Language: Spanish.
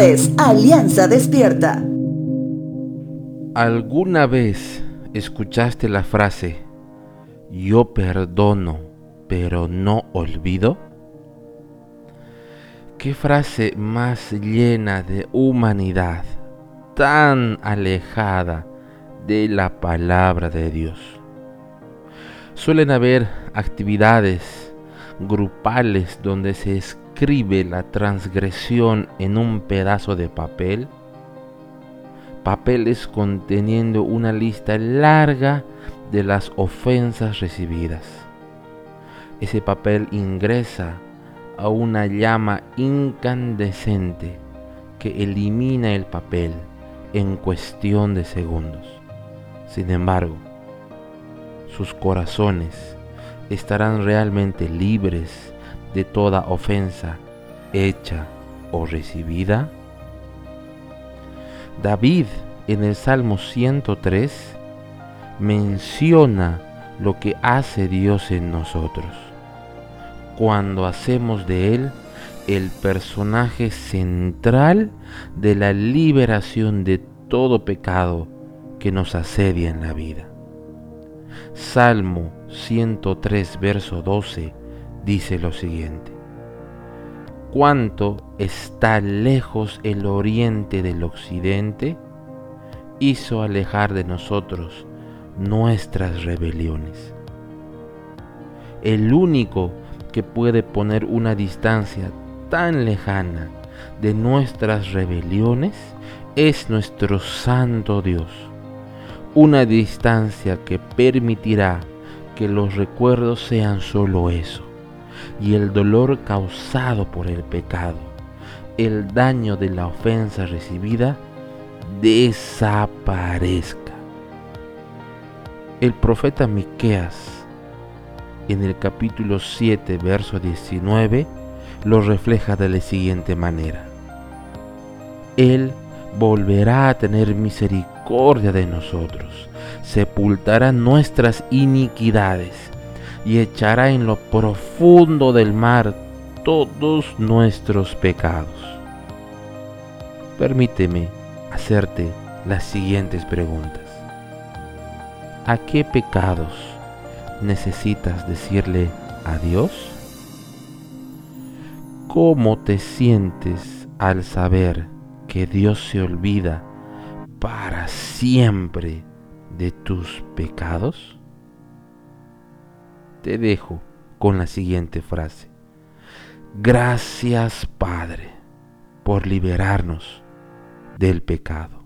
Es Alianza Despierta. ¿Alguna vez escuchaste la frase, yo perdono, pero no olvido? ¿Qué frase más llena de humanidad, tan alejada de la palabra de Dios? Suelen haber actividades grupales donde se la transgresión en un pedazo de papel, papeles conteniendo una lista larga de las ofensas recibidas. Ese papel ingresa a una llama incandescente que elimina el papel en cuestión de segundos. Sin embargo, sus corazones estarán realmente libres de toda ofensa hecha o recibida? David en el Salmo 103 menciona lo que hace Dios en nosotros. Cuando hacemos de Él el personaje central de la liberación de todo pecado que nos asedia en la vida. Salmo 103, verso 12, dice lo siguiente. Cuánto está lejos el oriente del occidente, hizo alejar de nosotros nuestras rebeliones. El único que puede poner una distancia tan lejana de nuestras rebeliones es nuestro Santo Dios una distancia que permitirá que los recuerdos sean solo eso, y el dolor causado por el pecado, el daño de la ofensa recibida, desaparezca. El profeta Miqueas en el capítulo 7, verso 19, lo refleja de la siguiente manera. Él volverá a tener misericordia de nosotros, sepultará nuestras iniquidades y echará en lo profundo del mar todos nuestros pecados. Permíteme hacerte las siguientes preguntas. ¿A qué pecados necesitas decirle adiós? ¿Cómo te sientes al saber que Dios se olvida para siempre de tus pecados? Te dejo con la siguiente frase. Gracias Padre por liberarnos del pecado.